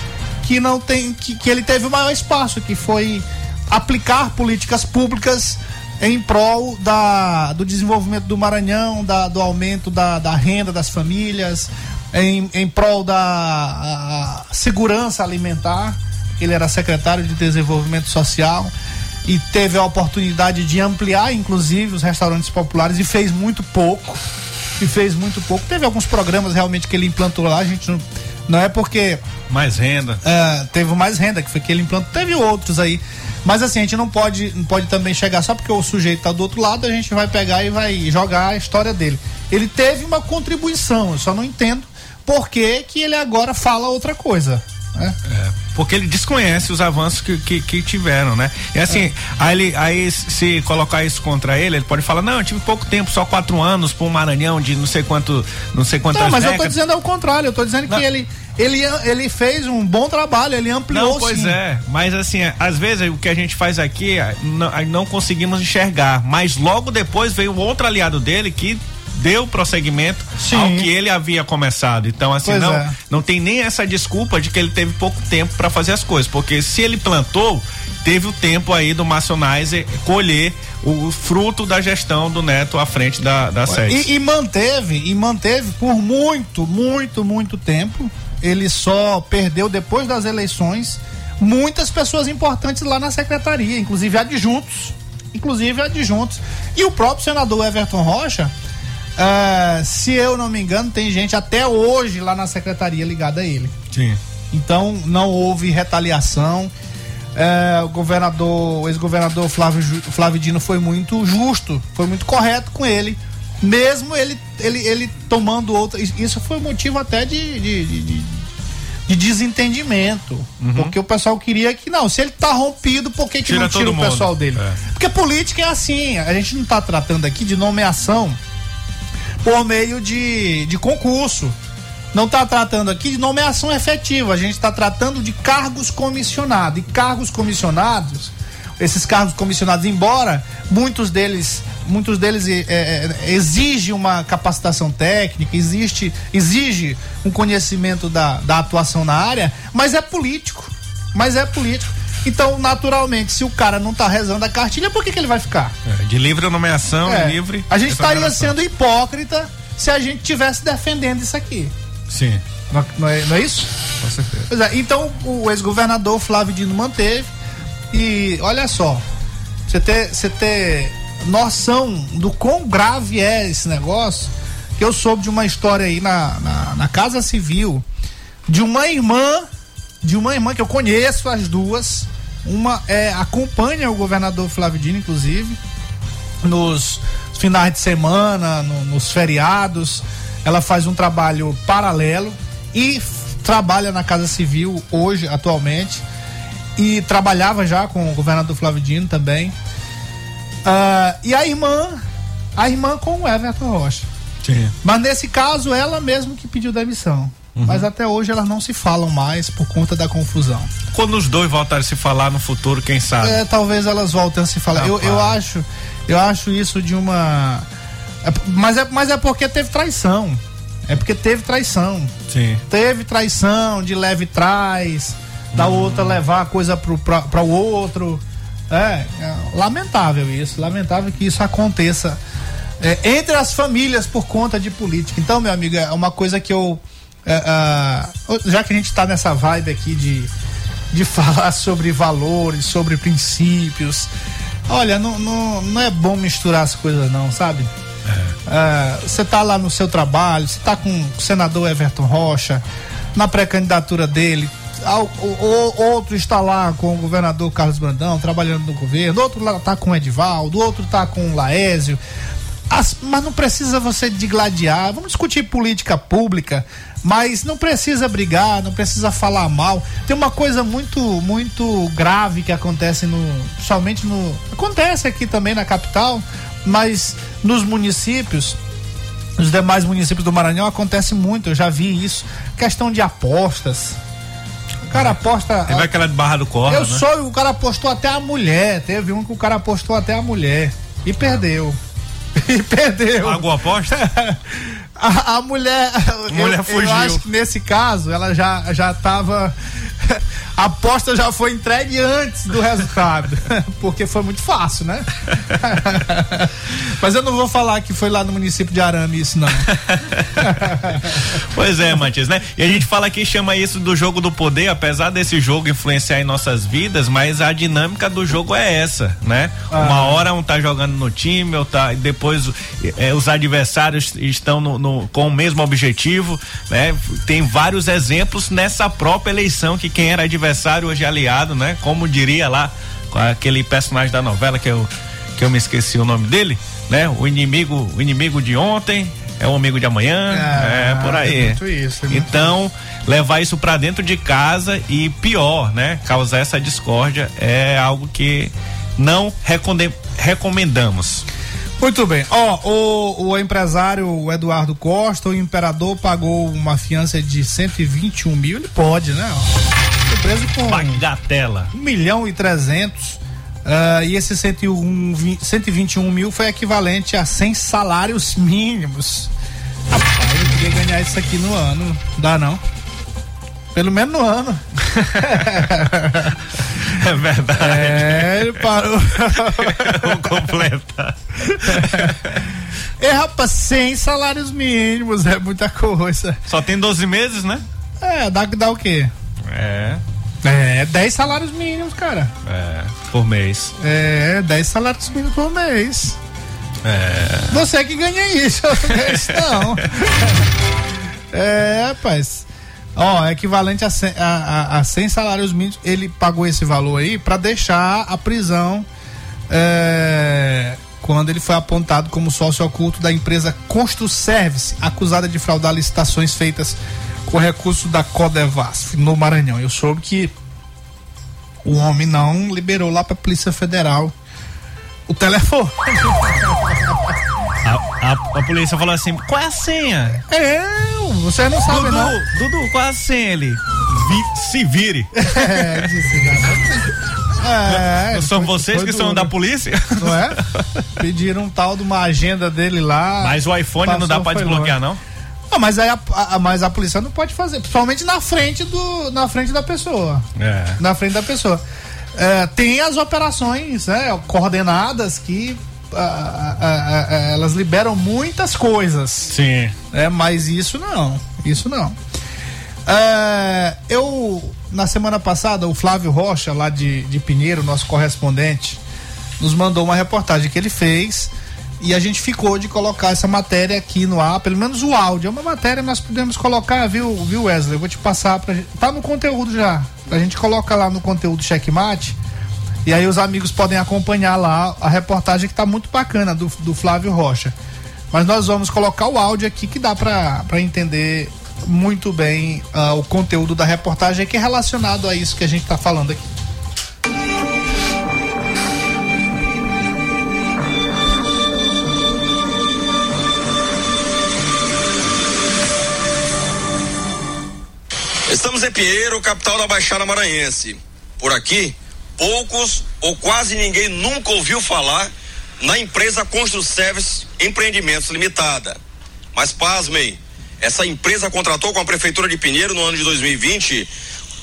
que não tem, que, que ele teve o maior espaço, que foi aplicar políticas públicas em prol da, do desenvolvimento do Maranhão, da, do aumento da, da renda das famílias, em, em prol da segurança alimentar. Ele era secretário de Desenvolvimento Social e teve a oportunidade de ampliar, inclusive, os restaurantes populares e fez muito pouco. E fez muito pouco. Teve alguns programas realmente que ele implantou lá, a gente não, não é porque Mais renda. é, teve mais renda, que foi que ele implantou. Teve outros aí. Mas assim, a gente não pode, não pode também chegar só porque o sujeito tá do outro lado, a gente vai pegar e vai jogar a história dele. Ele teve uma contribuição, eu só não entendo por que, que ele agora fala outra coisa. Né? É, porque ele desconhece os avanços que, que, que tiveram, né? E assim, É. aí, ele, aí se colocar isso contra ele, ele pode falar, não, eu tive pouco tempo, só quatro anos para um Maranhão de não sei quanto, não sei quantas Não, mas eu tô décadas. dizendo ao contrário, eu tô dizendo Não. que ele, ele, ele fez um bom trabalho, ele ampliou Não, pois sim. é, mas assim, às vezes o que a gente faz aqui não, não conseguimos enxergar, mas logo depois veio outro aliado dele que deu prosseguimento Sim. ao que ele havia começado. Então, assim, Pois não, é. não tem nem essa desculpa de que ele teve pouco tempo para fazer as coisas, porque se ele plantou, teve o tempo aí do Massonizer colher o fruto da gestão do Neto à frente da, da sede. E, e manteve, e manteve por muito, muito, muito tempo. Ele só perdeu depois das eleições muitas pessoas importantes lá na secretaria, inclusive adjuntos. Inclusive adjuntos. E o próprio senador Everton Rocha, ah, se eu não me engano, tem gente até hoje lá na secretaria ligada a ele. Sim. Então não houve retaliação. É, o governador, o ex-governador Flávio, Flávio Dino foi muito justo, foi muito correto com ele, mesmo ele, ele, ele tomando outra. Isso foi motivo até de, de, de- de- de desentendimento. Porque o pessoal queria que, não, se ele tá rompido, por que, que Tira não tira o mundo. pessoal dele? É. Porque política é assim, a gente não tá tratando aqui de nomeação por meio de, de concurso. Não está tratando aqui de nomeação efetiva, a gente está tratando de cargos comissionados. E cargos comissionados, esses cargos comissionados, embora muitos deles, muitos deles é, é, exige uma capacitação técnica, existe, exige um conhecimento da, da atuação na área, mas é político. Mas é político. Então, naturalmente, se o cara não está rezando a cartilha, por que, que ele vai ficar? É, de livre nomeação, É, livre. A gente estaria sendo hipócrita se a gente tivesse defendendo isso aqui. Sim. Não, não é, não é isso? Com certeza. É, então o ex-governador Flávio Dino manteve. E olha só, você ter, você ter noção do quão grave é esse negócio, que eu soube de uma história aí na, na, na Casa Civil, de uma irmã, de uma irmã que eu conheço as duas. Uma é, acompanha o governador Flávio Dino, inclusive, nos finais de semana, no- nos feriados. Ela faz um trabalho paralelo e trabalha na Casa Civil hoje, atualmente. E trabalhava já com o governador Flávio Dino também. Ah, e a irmã, a irmã com o Everton Rocha. Sim. Mas nesse caso, ela mesmo que pediu demissão. Mas até hoje elas não se falam mais por conta da confusão. Quando os dois voltarem a se falar no futuro, quem sabe? É, talvez elas voltem a se falar. Eu, eu acho, eu acho isso de uma. é mas, é, mas é porque teve traição. É porque teve traição. Sim. Teve traição de leve trás, da outra levar a coisa pra o outro. É, é lamentável isso. Lamentável que isso aconteça é, entre as famílias por conta de política. Então, meu amigo, é uma coisa que eu. é, ah, já que a gente tá nessa vibe aqui de, de falar sobre valores, sobre princípios. Olha, não, não, não é bom misturar as coisas, não, sabe? Ah, Você tá lá no seu trabalho, você tá com o senador Everton Rocha, na pré-candidatura dele. Outro está lá com o governador Carlos Brandão, trabalhando no governo, outro lá tá com o Edivaldo, outro tá com o Laésio. As- mas não precisa você digladiar. Vamos discutir política pública, mas não precisa brigar, não precisa falar mal. Tem uma coisa muito, muito grave que acontece no, somente no, acontece aqui também na capital, mas nos municípios, nos demais municípios do Maranhão acontece muito. Eu já vi isso. Questão de apostas. O cara aposta. Teve aquela de Barra do Corda, Eu né? sou, o cara apostou até a mulher. Teve um que o cara apostou até a mulher. E perdeu. E perdeu. Pagou a aposta? A, a mulher. A mulher eu, fugiu. Eu acho que nesse caso ela já, já tava. A aposta já foi entregue antes do resultado. Porque foi muito fácil, né? Mas eu não vou falar que foi lá no município de Arame isso, não. Pois é, Matias, né? E a gente fala aqui, chama isso do jogo do poder, apesar desse jogo influenciar em nossas vidas, mas a dinâmica do jogo é essa, né? Uma hora um tá jogando no time, ou tá, e depois é, os adversários estão no, no- com o mesmo objetivo, né? Tem vários exemplos nessa própria eleição que quem era adversário hoje é aliado, né? Como diria lá aquele personagem da novela que eu, que eu me esqueci o nome dele, né? O inimigo, o inimigo de ontem é o amigo de amanhã, é, por aí. É muito isso. é muito Então, levar isso pra dentro de casa e pior, né? Causar essa discórdia é algo que não recomendamos. Muito bem. Ó, o, o empresário Eduardo Costa, o imperador, pagou uma fiança de 121 mil. Ele pode, né? Foi preso com Bagatela. 1 milhão e 300. ah, e esse 101, vi- 121 mil foi equivalente a 100 salários mínimos. Rapaz, eu queria ganhar isso aqui no ano. Não dá não. Pelo menos no ano. É verdade. É, ele parou. Vou completar. É, rapaz, 100 salários mínimos é muita coisa. Só tem 12 meses, né? É, dá, dá o quê? É. É, 10 salários mínimos, cara. É, por mês. É, 10 salários mínimos por mês. É. Você que ganha isso, eu não ganho isso não. É, rapaz. Ó, é equivalente a 100, a, a, a 100 salários mínimos. Ele pagou esse valor aí para deixar a prisão é, quando ele foi apontado como sócio oculto da empresa Construservice, acusada de fraudar licitações feitas com recurso da Codevasf no Maranhão. Eu soube que o homem não liberou lá para a Polícia Federal o telefone. A, a, a polícia falou assim: qual é a senha? É, você não sabe Dudu, não. Dudu, qual é a senha ele? Vi- se vire. É, disse. É, Não são foi- vocês foi que são duro. da polícia? Não é? Pediram um tal de uma agenda dele lá. Mas o iPhone não dá passou, pra desbloquear, longe. não? Ah, mas, aí a, a- mas a polícia não pode fazer, principalmente na frente do, na frente da pessoa. É. Na frente da pessoa. É, tem as operações né, coordenadas que ah, ah, elas liberam muitas coisas. Sim. É, mas isso não. Isso não. É, eu, na semana passada, o Flávio Rocha, lá de, de Pinheiro, nosso correspondente, nos mandou uma reportagem que ele fez e a gente ficou de colocar essa matéria aqui no ar, pelo menos o áudio. É uma matéria que nós podemos colocar, viu, viu Wesley? Eu vou te passar pra gente. Tá no conteúdo já. A gente coloca lá no conteúdo Checkmate. E aí os amigos podem acompanhar lá a reportagem que tá muito bacana do, do Flávio Rocha. Mas nós vamos colocar o áudio aqui que dá pra entender muito bem ah, o conteúdo da reportagem que é relacionado a isso que a gente tá falando aqui. Estamos em Pinheiro, capital da Baixada Maranhense. Por aqui, poucos ou quase ninguém nunca ouviu falar na empresa Construservice Empreendimentos Limitada. Mas pasmem, essa empresa contratou com a Prefeitura de Pinheiro no ano de 2020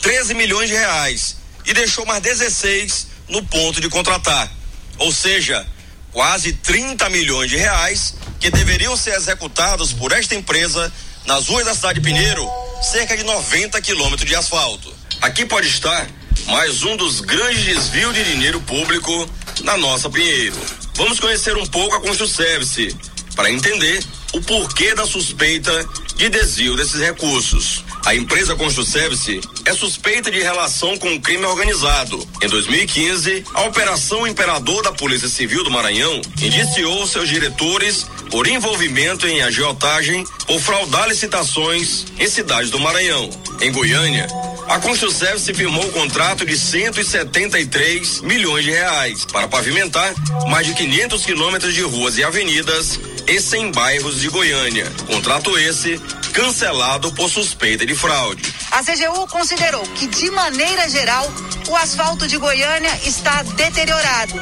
13 milhões de reais e deixou mais 16 no ponto de contratar. Ou seja, quase 30 milhões de reais que deveriam ser executados por esta empresa nas ruas da cidade de Pinheiro, cerca de 90 quilômetros de asfalto. Aqui pode estar mais um dos grandes desvios de dinheiro público na nossa Pinheiro. Vamos conhecer um pouco a Construservice para entender o porquê da suspeita de desvio desses recursos. A empresa Construservice é suspeita de relação com o crime organizado. Em 2015, a Operação Imperador da Polícia Civil do Maranhão indiciou seus diretores por envolvimento em agiotagem ou fraudar licitações em cidades do Maranhão. Em Goiânia, a Construservice firmou o contrato de 173 milhões de reais para pavimentar mais de 500 quilômetros de ruas e avenidas em 100 bairros de Goiânia. Contrato esse cancelado por suspeita de fraude. A CGU considerou que, de maneira geral, o asfalto de Goiânia está deteriorado,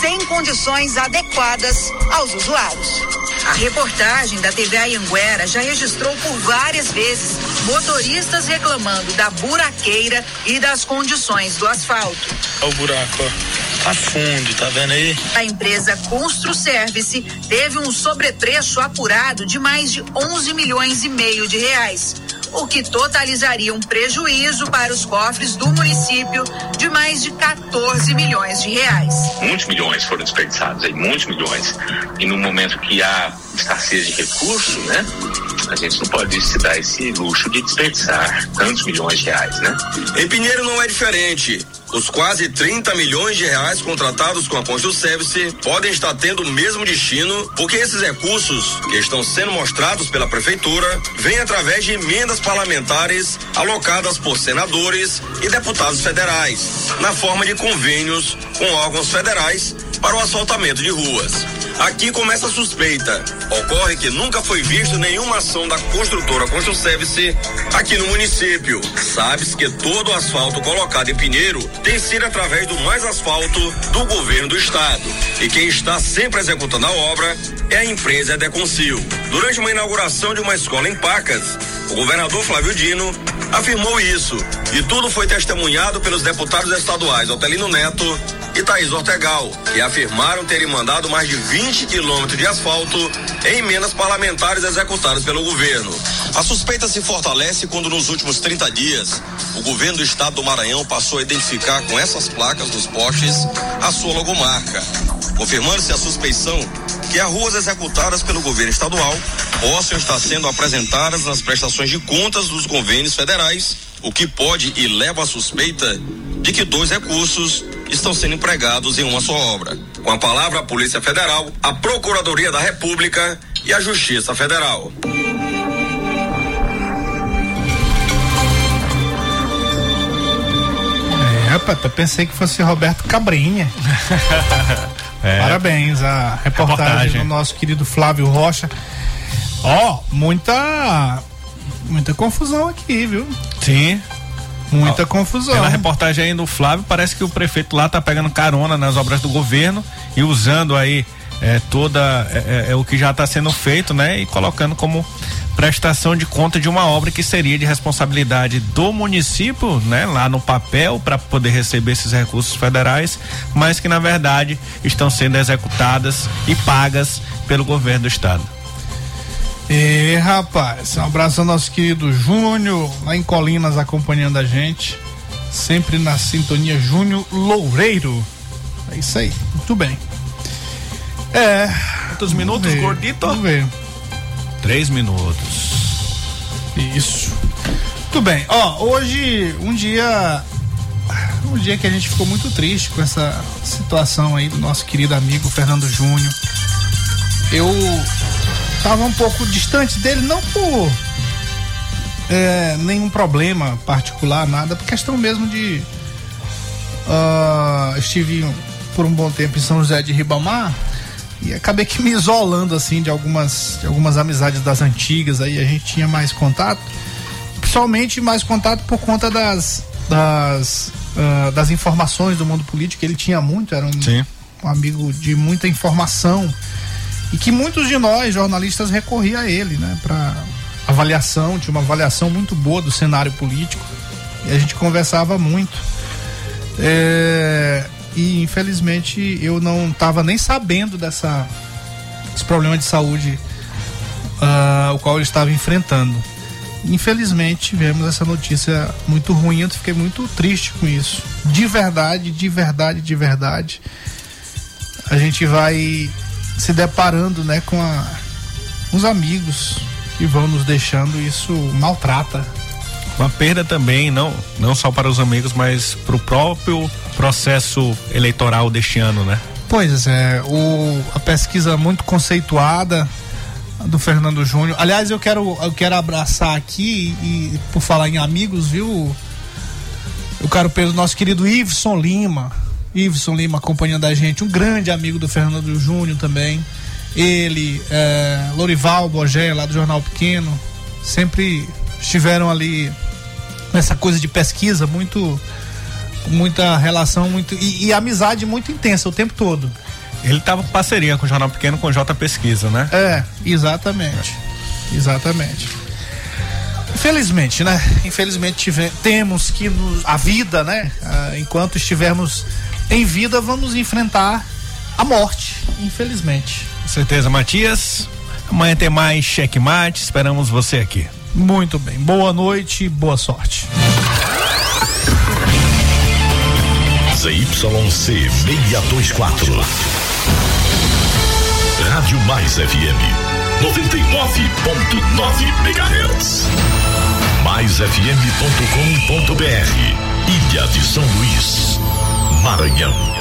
sem condições adequadas aos usuários. A reportagem da TV Anhanguera já registrou por várias vezes motoristas reclamando da buraqueira e das condições do asfalto. Olha o buraco, ó. Tá fundo, tá vendo aí? A empresa Construservice teve um sobrepreço apurado de mais de 11 milhões e meio de reais, o que totalizaria um prejuízo para os cofres do município de mais de 14 milhões de reais. muitos milhões foram desperdiçados aí, muitos milhões. E no momento que há escassez de recursos, né? A gente não pode se dar esse luxo de desperdiçar tantos milhões de reais, né? Em Pinheiro não é diferente. Os quase 30 milhões de reais contratados com a Construservice podem estar tendo o mesmo destino, porque esses recursos que estão sendo mostrados pela prefeitura vêm através de emendas parlamentares alocadas por senadores e deputados federais, na forma de convênios com órgãos federais para o asfaltamento de ruas. Aqui começa a suspeita. Ocorre que nunca foi visto nenhuma ação da construtora Construservice aqui no município. Sabe-se que todo o asfalto colocado em Pinheiro tem sido através do Mais Asfalto do governo do estado. E quem está sempre executando a obra é a empresa Edeconcil. Durante uma inauguração de uma escola em Pacas, o governador Flávio Dino afirmou isso. E tudo foi testemunhado pelos deputados estaduais Otelino Neto e Thaís Ortegal, que afirmaram terem mandado mais de 20 quilômetros de asfalto em emendas parlamentares executadas pelo governo. A suspeita se fortalece quando nos últimos 30 dias o governo do estado do Maranhão passou a identificar com essas placas dos postes a sua logomarca. Confirmando-se a suspeição que as ruas executadas pelo governo estadual possam estar sendo apresentadas nas prestações de contas dos convênios federais, o que pode e leva à suspeita de que dois recursos estão sendo empregados em uma só obra. Com a palavra a Polícia Federal, a Procuradoria da República e a Justiça Federal. É, rapaz, até pensei que fosse Roberto Cabrinha. É. Parabéns, a reportagem, Reportagem. do nosso querido Flávio Rocha. Ó, muita. Muita confusão aqui, viu? Sim. Muita Ó, confusão. Pela reportagem aí do Flávio, parece que o prefeito lá tá pegando carona nas obras do governo e usando aí é, toda é, é, é o que já está sendo feito, né? E colocando como prestação de conta de uma obra que seria de responsabilidade do município, né? Lá no papel para poder receber esses recursos federais, mas que na verdade estão sendo executadas e pagas pelo governo do estado. E rapaz, um abraço ao nosso querido Júnior, lá em Colinas, acompanhando a gente. Sempre na sintonia Júnior Loureiro. É isso aí, muito bem. É. Quantos minutos, ver, gordito? Vamos ver. Três minutos. Isso. Muito bem. Ó, hoje um dia. Um dia que a gente ficou muito triste com essa situação aí do nosso querido amigo Fernando Júnior. Eu tava um pouco distante dele, não por é, nenhum problema particular, nada, por questão mesmo de. ah, estive por um bom tempo em São José de Ribamar e acabei que me isolando assim de algumas, de algumas amizades das antigas aí a gente tinha mais contato principalmente mais contato por conta das das, ah, das informações do mundo político ele tinha muito era um, um amigo de muita informação e que muitos de nós jornalistas recorria a ele né para avaliação tinha uma avaliação muito boa do cenário político e a gente conversava muito é, e infelizmente eu não estava nem sabendo dessa esse problema de saúde ah, o qual ele estava enfrentando. Infelizmente tivemos essa notícia muito ruim, eu fiquei muito triste com isso. De verdade, de verdade, de verdade. A gente vai se deparando, né, com a, os amigos que vão nos deixando, isso maltrata. Uma perda também, não, não só para os amigos, mas para o próprio processo eleitoral deste ano, né? Pois é, o, a pesquisa muito conceituada do Fernando Júnior. Aliás, eu quero, eu quero abraçar aqui e, por falar em amigos, viu? Eu quero pelo nosso querido Iveson Lima. Iveson Lima acompanhando a gente, um grande amigo do Fernando Júnior também. Ele, é, Lorival Bogé, lá do Jornal Pequeno, sempre estiveram ali nessa coisa de pesquisa muito muita relação muito e, e, amizade muito intensa o tempo todo. Ele tava em parceria com o Jornal Pequeno com o J Pesquisa, né? É, exatamente. Exatamente. Infelizmente, né? Infelizmente tive, temos que nos, a vida, né? Ah, enquanto estivermos em vida, vamos enfrentar a morte, infelizmente. Com certeza, Matias. Amanhã tem mais checkmate, esperamos você aqui. Muito bem. Boa noite, boa sorte. ZYC 624. Rádio Mais FM 99.9 MHz. MaisFM.com.br Ilha de São Luís, Maranhão.